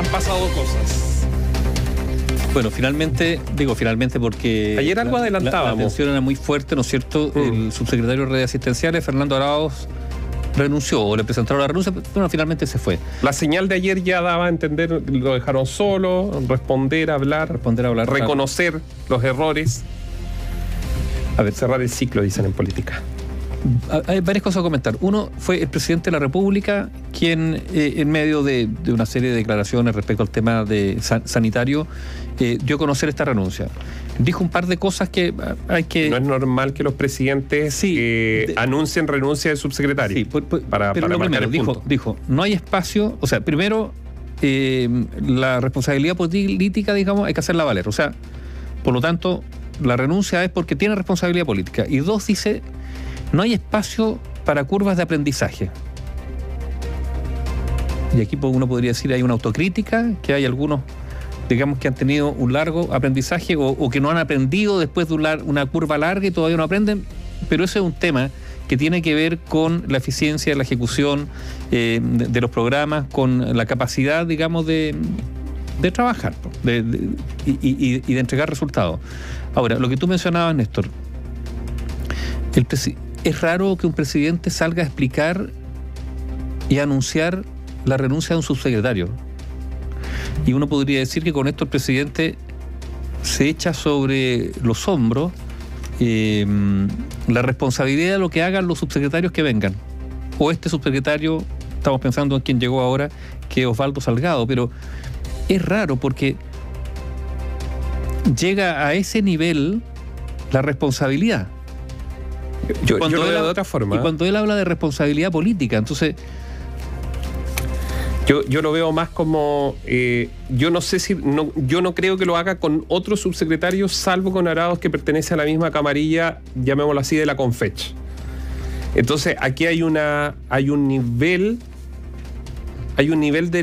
han pasado cosas. Bueno, finalmente, digo finalmente porque... Ayer algo la- adelantábamos. La, la tensión era muy fuerte, ¿no es cierto? Mm. El subsecretario de redes asistenciales, Fernando Arauz, renunció o le presentaron la renuncia, pero bueno, finalmente se fue. La señal de ayer ya daba a entender, lo dejaron solo, responder, hablar, Responder a hablar. reconocer los errores. A ver, Cerrar el ciclo, dicen en política. Hay varias cosas a comentar. Uno fue el presidente de la República quien, eh, en medio de, de una serie de declaraciones respecto al tema de san- sanitario, eh, dio a conocer esta renuncia. Dijo un par de cosas que ah, hay que... No es normal que los presidentes Sí, eh, de- anuncien renuncia del subsecretario. Sí, por- por- para, pero para lo primero, dijo, dijo, no hay espacio, o sea, primero, la responsabilidad política, digamos, hay que hacerla valer. O sea, por lo tanto, la renuncia es porque tiene responsabilidad política. Y dos, dice, no hay espacio para curvas de aprendizaje. Y aquí pues, uno podría decir, hay una autocrítica, que hay algunos, digamos, que han tenido un largo aprendizaje o, que no han aprendido después de un una curva larga y todavía no aprenden, pero ese es un tema que tiene que ver con la eficiencia de la ejecución eh, de, los programas, con la capacidad, digamos, de, de trabajar de- y, de entregar resultados. Ahora, lo que tú mencionabas, Néstor, es raro que un presidente salga a explicar y anunciar la renuncia de un subsecretario. Y uno podría decir que con esto el presidente se echa sobre los hombros eh, la responsabilidad de lo que hagan los subsecretarios que vengan. O este subsecretario, estamos pensando en quien llegó ahora, que es Osvaldo Salgado, pero es raro porque llega a ese nivel la responsabilidad. Yo, Cuando yo lo él veo de otra forma. Y cuando él habla de responsabilidad política, entonces Yo, yo lo veo más como. eh, yo no sé si. No, yo no creo que lo haga con otros subsecretarios, salvo con Arados que pertenece a la misma camarilla, llamémoslo así, de la Confech. Entonces, aquí hay una. hay un nivel. Hay un nivel de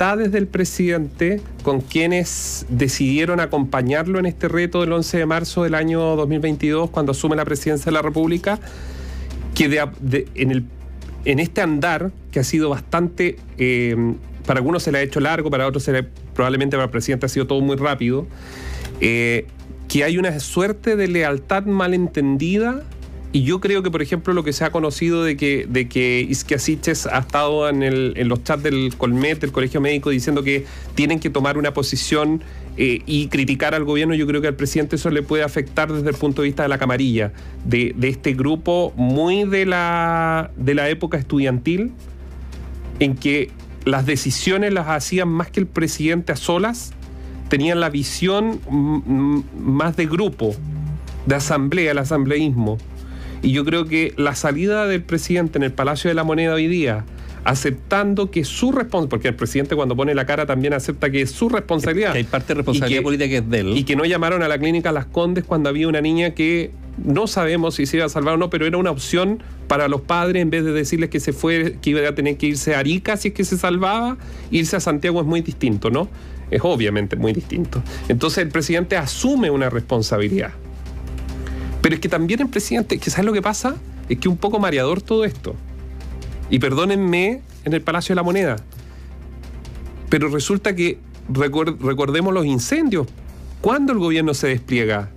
lealtades del presidente con quienes decidieron acompañarlo en este reto del 11 de marzo del año 2022, cuando asume la presidencia de la República, que en, este andar, que ha sido bastante, eh, para algunos se le ha hecho largo, para otros se le- probablemente para el presidente ha sido todo muy rápido, eh, que hay una suerte de lealtad malentendida. Y yo creo que, por ejemplo, lo que se ha conocido de que, de que ha estado en, el- en los chats del Colmet, del Colegio Médico, diciendo que tienen que tomar una posición eh, y criticar al gobierno, yo creo que al presidente eso le puede afectar desde el punto de vista de la camarilla, de, de este grupo muy de la, de la época estudiantil, en que las decisiones las hacían más que el presidente a solas, tenían la visión más de grupo, de asamblea, el asambleísmo. Y yo creo que la salida del presidente en el Palacio de la Moneda hoy día, aceptando que su responsabilidad, porque el presidente cuando pone la cara también acepta que es su responsabilidad. que hay parte de responsabilidad que- política que es de él. Y que no llamaron a la clínica Las Condes cuando había una niña que no sabemos si se iba a salvar o no, pero era una opción para los padres en vez de decirles que se fue, que iba a tener que irse a Arica si es que se salvaba, irse a Santiago es muy distinto, ¿no? Es obviamente muy distinto. Entonces el presidente asume una responsabilidad. Pero es que también el presidente, que ¿sabes lo que pasa? Es que un poco mareador todo esto. Y perdónenme en el Palacio de la Moneda. Pero resulta que recor- recordemos los incendios. ¿Cuándo el gobierno se despliega?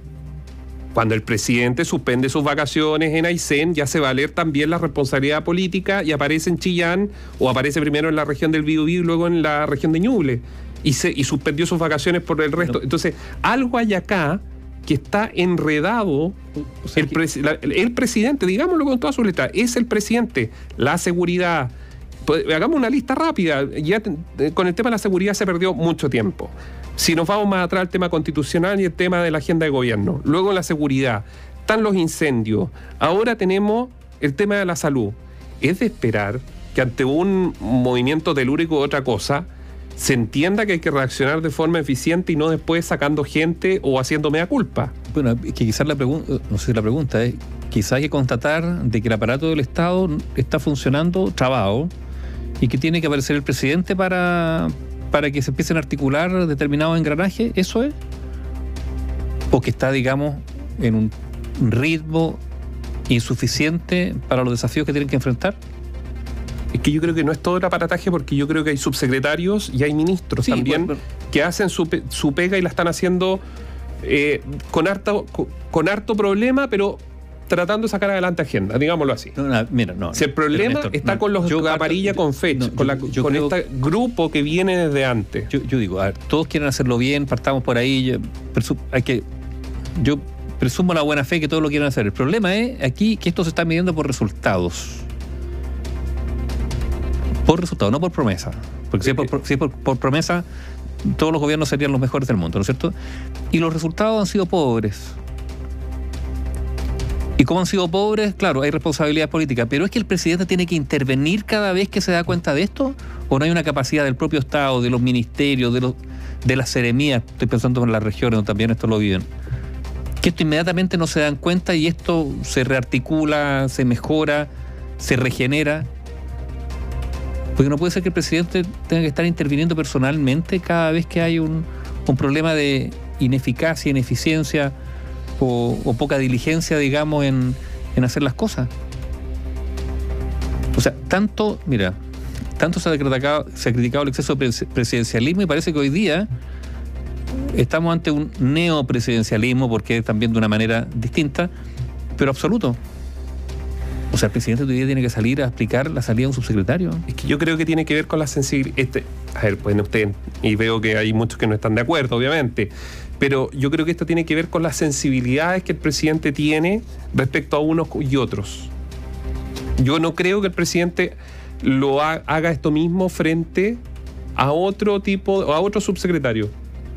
Cuando el presidente suspende sus vacaciones en Aysén, ya se va a leer también la responsabilidad política y aparece en Chillán o aparece primero en la región del Biobío y luego en la región de Ñuble. Y, se, y suspendió sus vacaciones por el resto. Entonces, algo hay acá que está enredado O sea, el, que- presi- la- el presidente, digámoslo con toda su letra, es el presidente, la seguridad. Pues, hagamos una lista rápida. Ya eh, con el tema de la seguridad se perdió mucho tiempo. Si nos vamos más atrás, el tema constitucional y el tema de la agenda de gobierno. Luego la seguridad. Están los incendios. Ahora tenemos el tema de la salud. Es de esperar que ante un movimiento telúrico u otra cosa, se entienda que hay que reaccionar de forma eficiente y no después sacando gente o haciendo mea culpa. Bueno, que quizás la pregunta, no sé si la pregunta es, quizás hay que constatar de que el aparato del Estado está funcionando trabado y que tiene que aparecer el presidente para, para que se empiecen a articular determinados engranajes, ¿eso es? O que está, digamos, en un ritmo insuficiente para los desafíos que tienen que enfrentar. Que yo creo que no es todo el aparataje porque yo creo que hay subsecretarios y hay ministros Sí, también bueno, que hacen su, su pega y la están haciendo eh, con, harto, con, con harto problema, pero tratando de sacar adelante agenda, digámoslo así. No, no, mira, no. Si el problema está con los yo con fecha, con, la- yo- yo con creo- este grupo que viene desde antes. Yo, yo digo, a ver, todos quieren hacerlo bien, partamos por ahí. yo presu- hay que, yo presumo la buena fe que todos lo quieren hacer. El problema es aquí que esto se está midiendo por resultados. Por resultados, no por promesa. Porque si es por, por- si es por- por promesa, todos los gobiernos serían los mejores del mundo, ¿no es cierto? Y los resultados han sido pobres. Y como han sido pobres, claro, hay responsabilidad política, pero es que el presidente tiene que intervenir cada vez que se da cuenta de esto, o no hay una capacidad del propio Estado, de los ministerios, de, los, de las seremías, estoy pensando en las regiones donde también esto lo viven, que esto inmediatamente no se dan cuenta y esto se rearticula, se mejora, se regenera. Porque no puede ser que el presidente tenga que estar interviniendo personalmente cada vez que hay un, un problema de ineficacia, ineficiencia o, poca diligencia, digamos, en, en hacer las cosas. O sea, tanto, mira, tanto se ha criticado, se ha criticado el exceso de pres- presidencialismo y parece que hoy día estamos ante un neopresidencialismo, porque es también de una manera distinta, pero absoluto. O sea, el presidente día tiene que salir a explicar la salida de un subsecretario. Es que yo creo que tiene que ver con la sensibilidad. Este, a ver, pueden usted, y veo que hay muchos que no están de acuerdo, obviamente, pero yo creo que esto tiene que ver con las sensibilidades que el presidente tiene respecto a unos y otros. Yo no creo que el presidente lo ha- haga esto mismo frente a otro tipo, a otro subsecretario.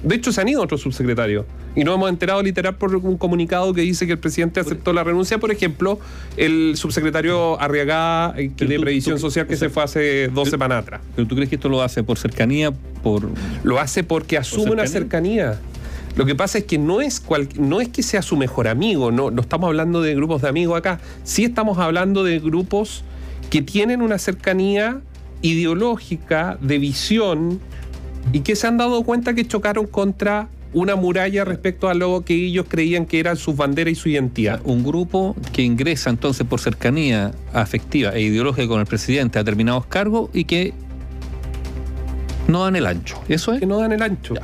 De hecho, se han ido otros subsecretarios. Y nos hemos enterado literal por un comunicado que dice que el presidente aceptó la renuncia. Por ejemplo, el subsecretario Arriagada eh, de tú- Previsión tú- Social que o sea, se fue hace dos semanas atrás. ¿Pero tú crees que esto lo hace por cercanía, por... Lo hace porque asume una cercanía. Lo que pasa es que no es, cual- no es que sea su mejor amigo, no, no estamos hablando de grupos de amigos acá, sí estamos hablando de grupos que tienen una cercanía ideológica, de visión, y que se han dado cuenta que chocaron contra una muralla respecto a lo que ellos creían que eran sus banderas y su identidad. Un grupo que ingresa entonces por cercanía afectiva e ideológica con el presidente a determinados cargos y que no dan el ancho. ¿Eso es? Que no dan el ancho. Ya.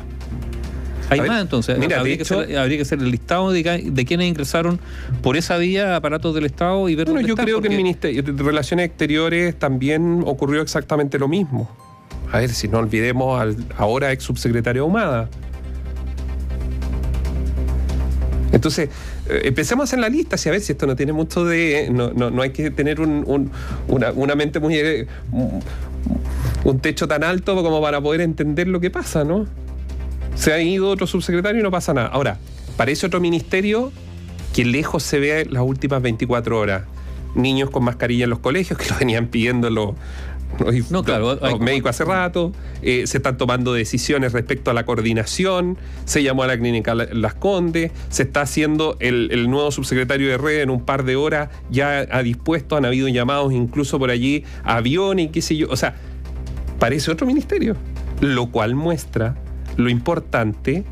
Hay ver, más entonces. mira, habría, que hecho- hacer, habría que hacer el listado de, quienes ingresaron por esa vía a aparatos del Estado y ver Bueno, dónde yo creo que el porque- Ministerio de Relaciones Exteriores también ocurrió exactamente lo mismo. A ver, si no olvidemos al ahora ex subsecretario Ahumada. Entonces, eh, empecemos en la lista, si a ver si esto no tiene mucho de. No, no, no hay que tener un- un- una, una mente muy. eh, un- un techo tan alto como para poder entender lo que pasa, ¿no? Se ha ido otro subsecretario y no pasa nada. Ahora, parece otro ministerio que lejos se ve las últimas 24 horas. Niños con mascarilla en los colegios, que lo venían pidiendo los, No, claro, hay- médicos hace rato. Eh, se están tomando decisiones respecto a la coordinación. Se llamó a la clínica La- Las Condes. Se está haciendo el, el nuevo subsecretario de red en un par de horas. Ya ha dispuesto, han habido llamados incluso por allí, aviones y qué sé yo. O sea, parece otro ministerio. Lo cual muestra lo importante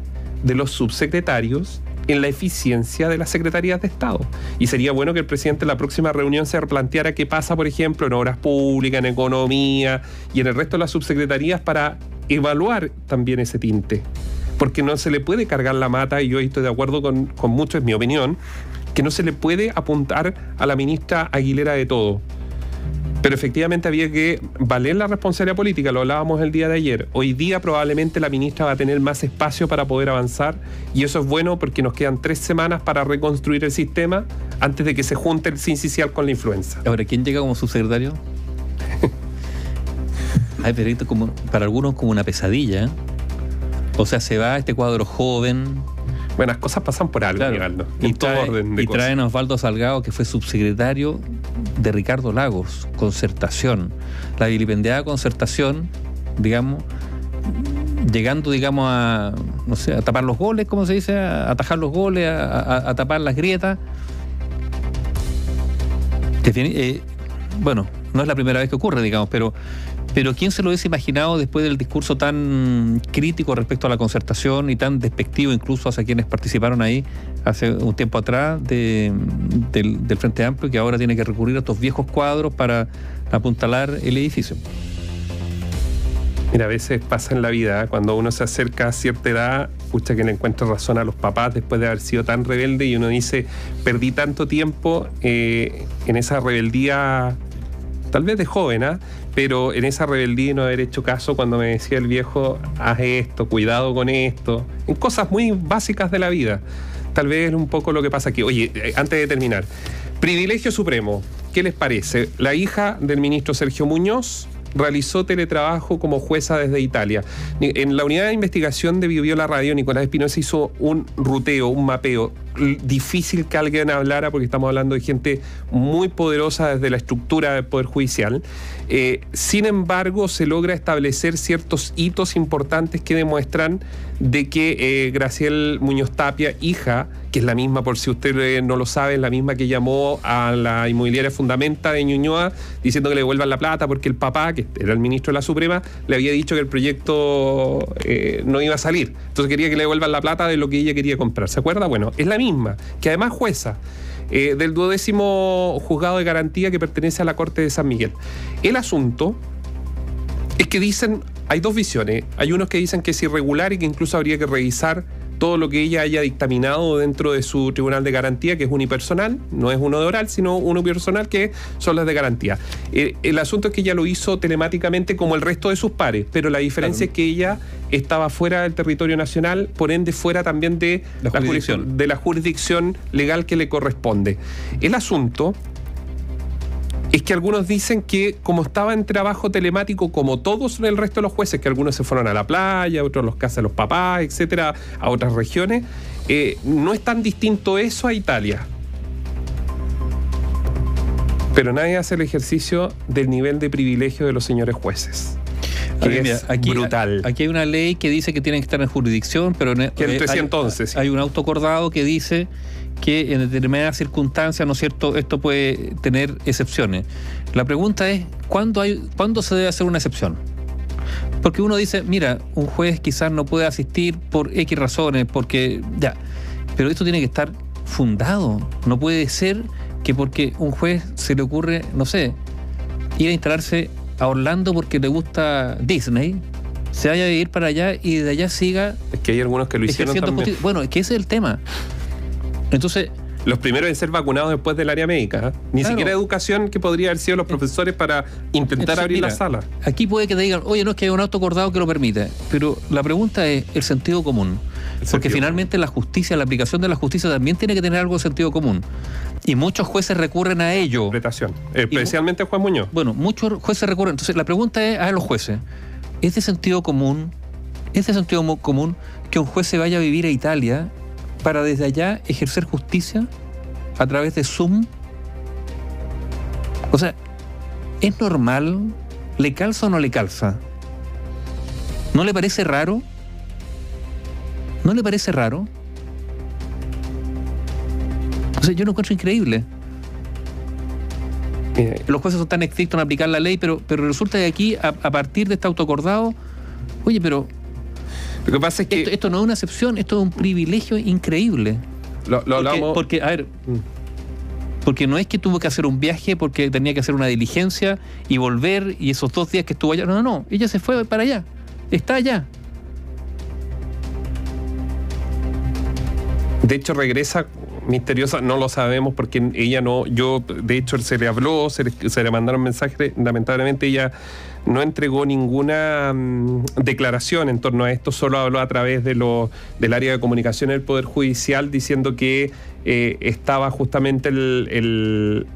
de los subsecretarios en la eficiencia de las secretarías de Estado. Y sería bueno que el presidente en la próxima reunión se replanteara qué pasa, por ejemplo, en obras públicas, en economía y en el resto de las subsecretarías para evaluar también ese tinte. Porque no se le puede cargar la mata, y yo estoy de acuerdo con, con mucho, es mi opinión, que no se le puede apuntar a la ministra Aguilera de todo. Pero efectivamente había que valer la responsabilidad política, lo hablábamos el día de ayer. Hoy día probablemente la ministra va a tener más espacio para poder avanzar y eso es bueno porque nos quedan tres semanas para reconstruir el sistema antes de que se junte el sincicial con la influenza. Ahora, ¿quién llega como subsecretario? Ay, pero esto como, para algunos como una pesadilla. O sea, se va este cuadro joven. Buenas cosas pasan por algo, claro, y, todo trae- orden de y cosas. traen a Osvaldo Salgado, que fue subsecretario de Ricardo Lagos, concertación. La vilipendiada concertación, digamos, llegando, digamos, a, no sé, a tapar los goles, ¿cómo se dice? A atajar los goles, a, a- tapar las grietas. Eh, bueno, no es la primera vez que ocurre, digamos, pero, pero ¿quién se lo hubiese imaginado después del discurso tan crítico respecto a la concertación y tan despectivo incluso hacia quienes participaron ahí hace un tiempo atrás de- del, del Frente Amplio, que ahora tiene que recurrir a estos viejos cuadros para apuntalar el edificio. Mira, a veces pasa en la vida, ¿eh? cuando uno se acerca a cierta edad, escucha que le encuentra razón a los papás después de haber sido tan rebelde y uno dice, perdí tanto tiempo eh, en esa rebeldía, tal vez de joven, ¿ah? pero en esa rebeldía y no haber hecho caso cuando me decía el viejo, haz esto, cuidado con esto, en cosas muy básicas de la vida. Tal vez un poco lo que pasa aquí. Oye, eh, antes de terminar, privilegio supremo, ¿qué les parece? La hija del ministro Sergio Muñoz realizó teletrabajo como jueza desde Italia. En la unidad de investigación de Biobio Radio, Nicolás Espinosa hizo un ruteo, un mapeo. Difícil que alguien hablara porque estamos hablando de gente muy poderosa desde la estructura del Poder Judicial. Eh, sin embargo, se logra establecer ciertos hitos importantes que demuestran de que eh, Graciel Muñoz Tapia, hija, que es la misma, por si usted eh, no lo sabe, es la misma que llamó a la inmobiliaria Fundamenta de Ñuñoa diciendo que le devuelvan la plata porque el papá, que era el ministro de la Suprema, le había dicho que el proyecto no iba a salir. Entonces quería que le devuelvan la plata de lo que ella quería comprar. ¿Se acuerda? Bueno, es la misma, que además jueza. Eh, del duodécimo juzgado de garantía que pertenece a la Corte de San Miguel. El asunto es que dicen, hay dos visiones. Hay unos que dicen que es irregular y que incluso habría que revisar todo lo que ella haya dictaminado dentro de su tribunal de garantía, que es unipersonal, no es uno de oral, sino uno personal, que son las de garantía. Eh, el asunto es que ella lo hizo telemáticamente como el resto de sus pares, pero la diferencia es que ella estaba fuera del territorio nacional, por ende fuera también de la, jurisdicción. de la jurisdicción legal que le corresponde. El asunto es que algunos dicen que como estaba en trabajo telemático como todos el resto de los jueces, que algunos se fueron a la playa, otros los casa de los papás, etcétera, a otras regiones, eh, no es tan distinto eso a Italia. Pero nadie hace el ejercicio del nivel de privilegio de los señores jueces. Que es aquí, brutal. Aquí hay una ley que dice que tienen que estar en jurisdicción, pero que eh, hay, entonces, hay un autocordado que dice que en determinadas circunstancias, ¿no es cierto?, esto puede tener excepciones. La pregunta es, ¿cuándo, hay, ¿cuándo se debe hacer una excepción? Porque uno dice, mira, un juez quizás no puede asistir por X razones, porque ya, pero esto tiene que estar fundado. No puede ser que porque un juez se le ocurre, no sé, ir a instalarse a Orlando porque le gusta Disney, se vaya a ir para allá y de allá siga. Es que hay algunos que lo hicieron también. Bueno, es que ese es el tema. Entonces, los primeros en ser vacunados después del área médica. ¿eh? Ni siquiera educación que podría haber sido los eh, profesores para intentar abrir la sala. Aquí puede que te digan, oye, no es que hay un auto acordado que lo permite. Pero la pregunta es el sentido común. porque finalmente la justicia, la aplicación de la justicia también tiene que tener algo de sentido común. Y muchos jueces recurren a ello. Interpretación. Especialmente Juan Muñoz. Bueno, muchos jueces recurren. Entonces, la pregunta es a los jueces: ¿es de sentido común? ¿Es de sentido común que un juez se vaya a vivir a Italia para desde allá ejercer justicia a través de Zoom? O sea, ¿es normal? ¿Le calza o no le calza? ¿No le parece raro? ¿No le parece raro? O sea, yo lo encuentro increíble. Los jueces son tan estrictos en aplicar la ley, pero, pero resulta que aquí, a, partir de este autocordado, oye, pero lo que pasa es que. Esto, no es una excepción, esto es un privilegio increíble. Lo, lo porque, a ver. Mm. Porque no es que tuvo que hacer un viaje porque tenía que hacer una diligencia y volver y esos dos días que estuvo allá. No, no, no. Ella se fue para allá. Está allá. De hecho, regresa misteriosa, no lo sabemos porque ella no, yo, de hecho, se le habló, se le, se le mandaron mensajes, lamentablemente ella no entregó ninguna mm, declaración en torno a esto, solo habló a través de lo, del área de comunicación del Poder Judicial diciendo que eh, estaba justamente el,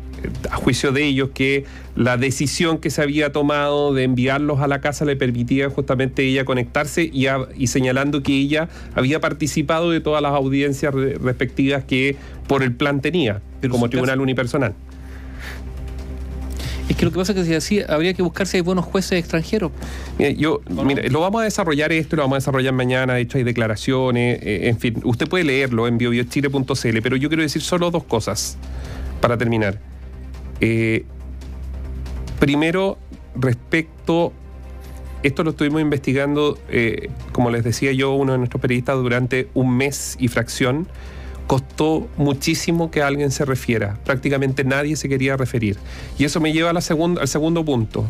a juicio de ellos que la decisión que se había tomado de enviarlos a la casa le permitía justamente ella conectarse y, y señalando que ella había participado de todas las audiencias respectivas que por el plan tenía como tribunal unipersonal. Es que lo que pasa es que si así habría que buscar si hay buenos jueces extranjeros. Mira, yo, lo vamos a desarrollar esto, lo vamos a desarrollar mañana, de hecho hay declaraciones, eh, en fin, usted puede leerlo en biobiochile.cl, pero yo quiero decir solo dos cosas para terminar. Eh, primero, respecto, esto lo estuvimos investigando, eh, como les decía yo, uno de nuestros periodistas, durante un mes y fracción costó muchísimo que alguien se refiera. Prácticamente nadie se quería referir. Y eso me lleva a la al segundo punto.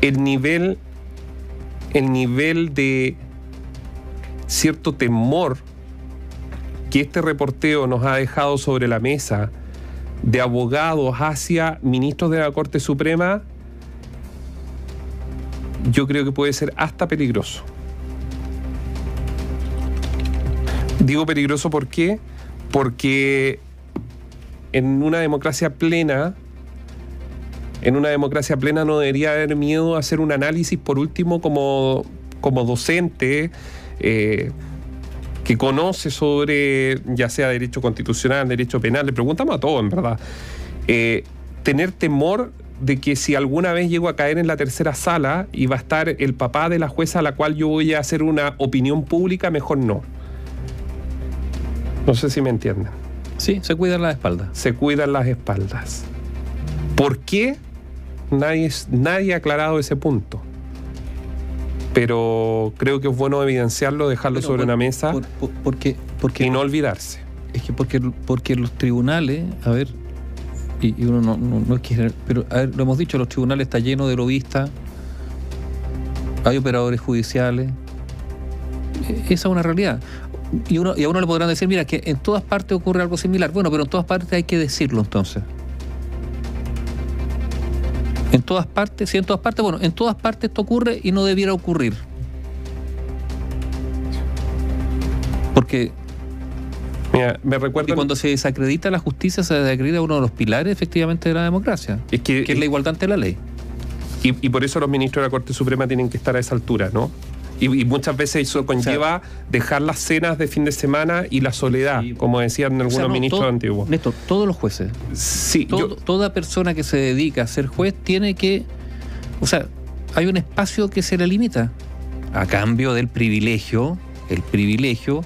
El nivel, el nivel de cierto temor que este reporteo nos ha dejado sobre la mesa de abogados hacia ministros de la Corte Suprema, yo creo que puede ser hasta peligroso. Digo peligroso ¿por qué? Porque en una democracia plena, en una democracia plena no debería haber miedo a hacer un análisis, por último, como, como docente, eh, que conoce sobre, ya sea derecho constitucional, derecho penal, le preguntamos a todo, en verdad. Eh, tener temor de que si alguna vez llego a caer en la tercera sala y va a estar el papá de la jueza a la cual yo voy a hacer una opinión pública, mejor no. No sé si me entienden. Sí, se cuidan las espaldas. Se cuidan las espaldas. ¿Por qué? Nadie, nadie ha aclarado ese punto. Pero creo que es bueno evidenciarlo, dejarlo sobre la mesa porque, porque, y no olvidarse. Es que porque, porque los tribunales, a ver, y, uno no, no, es que, pero a ver, lo hemos dicho, los tribunales están llenos de lobistas, hay operadores judiciales, e, esa es una realidad y, uno, y a uno le podrán decir, mira, que en todas partes ocurre algo similar. Bueno, pero en todas partes hay que decirlo entonces. En todas partes, sí, en todas partes, bueno, en todas partes esto ocurre y no debiera ocurrir. Porque Mira, me recuerdo. Y cuando se desacredita la justicia, se desacredita uno de los pilares efectivamente de la democracia, es que, que es la igualdad ante la ley. Y, y, por eso los ministros de la Corte Suprema tienen que estar a esa altura, ¿no? Y, muchas veces eso conlleva dejar las cenas de fin de semana y la soledad, como decían algunos ministros antiguos. Néstor, todos los jueces. Sí. Toda persona que se dedica a ser juez tiene que. O sea, hay un espacio que se le limita a cambio del privilegio, el privilegio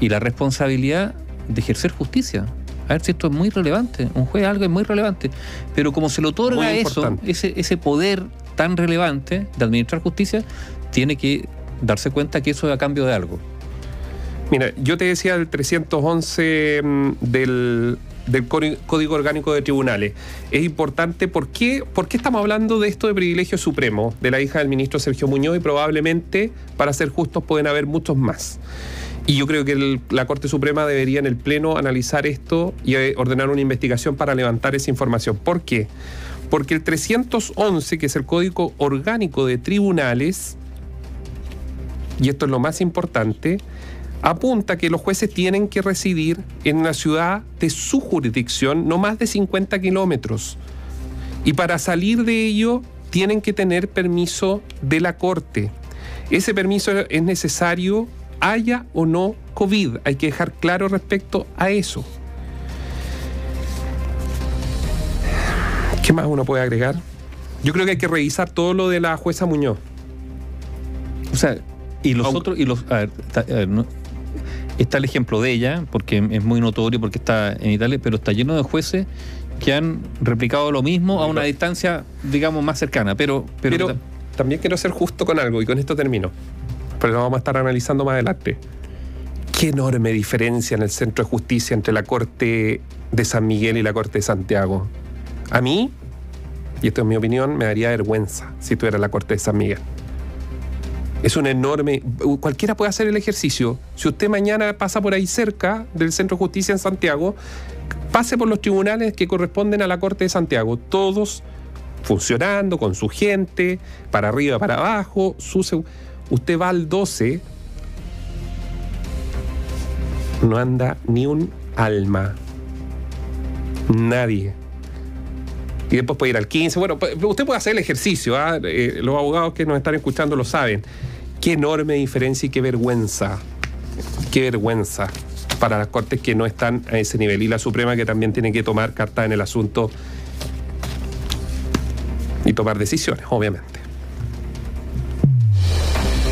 y la responsabilidad de ejercer justicia. A ver si esto es muy relevante. Un juez algo es muy relevante. Pero como se le otorga eso, ese, ese poder tan relevante de administrar justicia, tiene que darse cuenta que eso es a cambio de algo. Mira, yo te decía el 311 mm, del, Código Orgánico de Tribunales. Es importante, ¿por qué, ¿por qué estamos hablando de esto de privilegio supremo de la hija del ministro Sergio Muñoz? Y probablemente, para ser justos, pueden haber muchos más. Y yo creo que la Corte Suprema debería en el Pleno analizar esto y eh, ordenar una investigación para levantar esa información. ¿Por qué? Porque el 311, que es el Código Orgánico de Tribunales, y esto es lo más importante, apunta que los jueces tienen que residir en una ciudad de su jurisdicción no más de 50 kilómetros. Y para salir de ello tienen que tener permiso de la Corte. Ese permiso es necesario, haya o no COVID. Hay que dejar claro respecto a eso. ¿Qué más uno puede agregar? Yo creo que hay que revisar todo lo de la jueza Muñoz. O sea, y los otros, y los, está, el ejemplo de ella, porque es muy notorio, porque está en Italia, pero está lleno de jueces que han replicado lo mismo a una distancia, digamos, más cercana. Pero, pero, también quiero ser justo con algo, y con esto termino. Pero lo vamos a estar analizando más adelante. Qué enorme diferencia en el centro de justicia entre la Corte de San Miguel y la Corte de Santiago. A mí, y esto es mi opinión, me daría vergüenza si tuviera la Corte de San Miguel. Es un enorme. Cualquiera puede hacer el ejercicio. Si usted mañana pasa por ahí cerca del Centro de Justicia en Santiago, pase por los tribunales que corresponden a la Corte de Santiago. Todos funcionando, con su gente, para arriba, para abajo. Su, usted va al 12, no anda ni un alma. Nadie. Y después puede ir al 15. Bueno, usted puede hacer el ejercicio. ¿ah? Eh, los abogados que nos están escuchando lo saben. Qué enorme diferencia y qué vergüenza. Qué vergüenza para las cortes que no están a ese nivel. Y la Suprema que también tiene que tomar carta en el asunto y tomar decisiones, obviamente.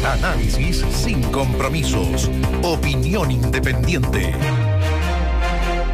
Análisis sin compromisos. Opinión independiente.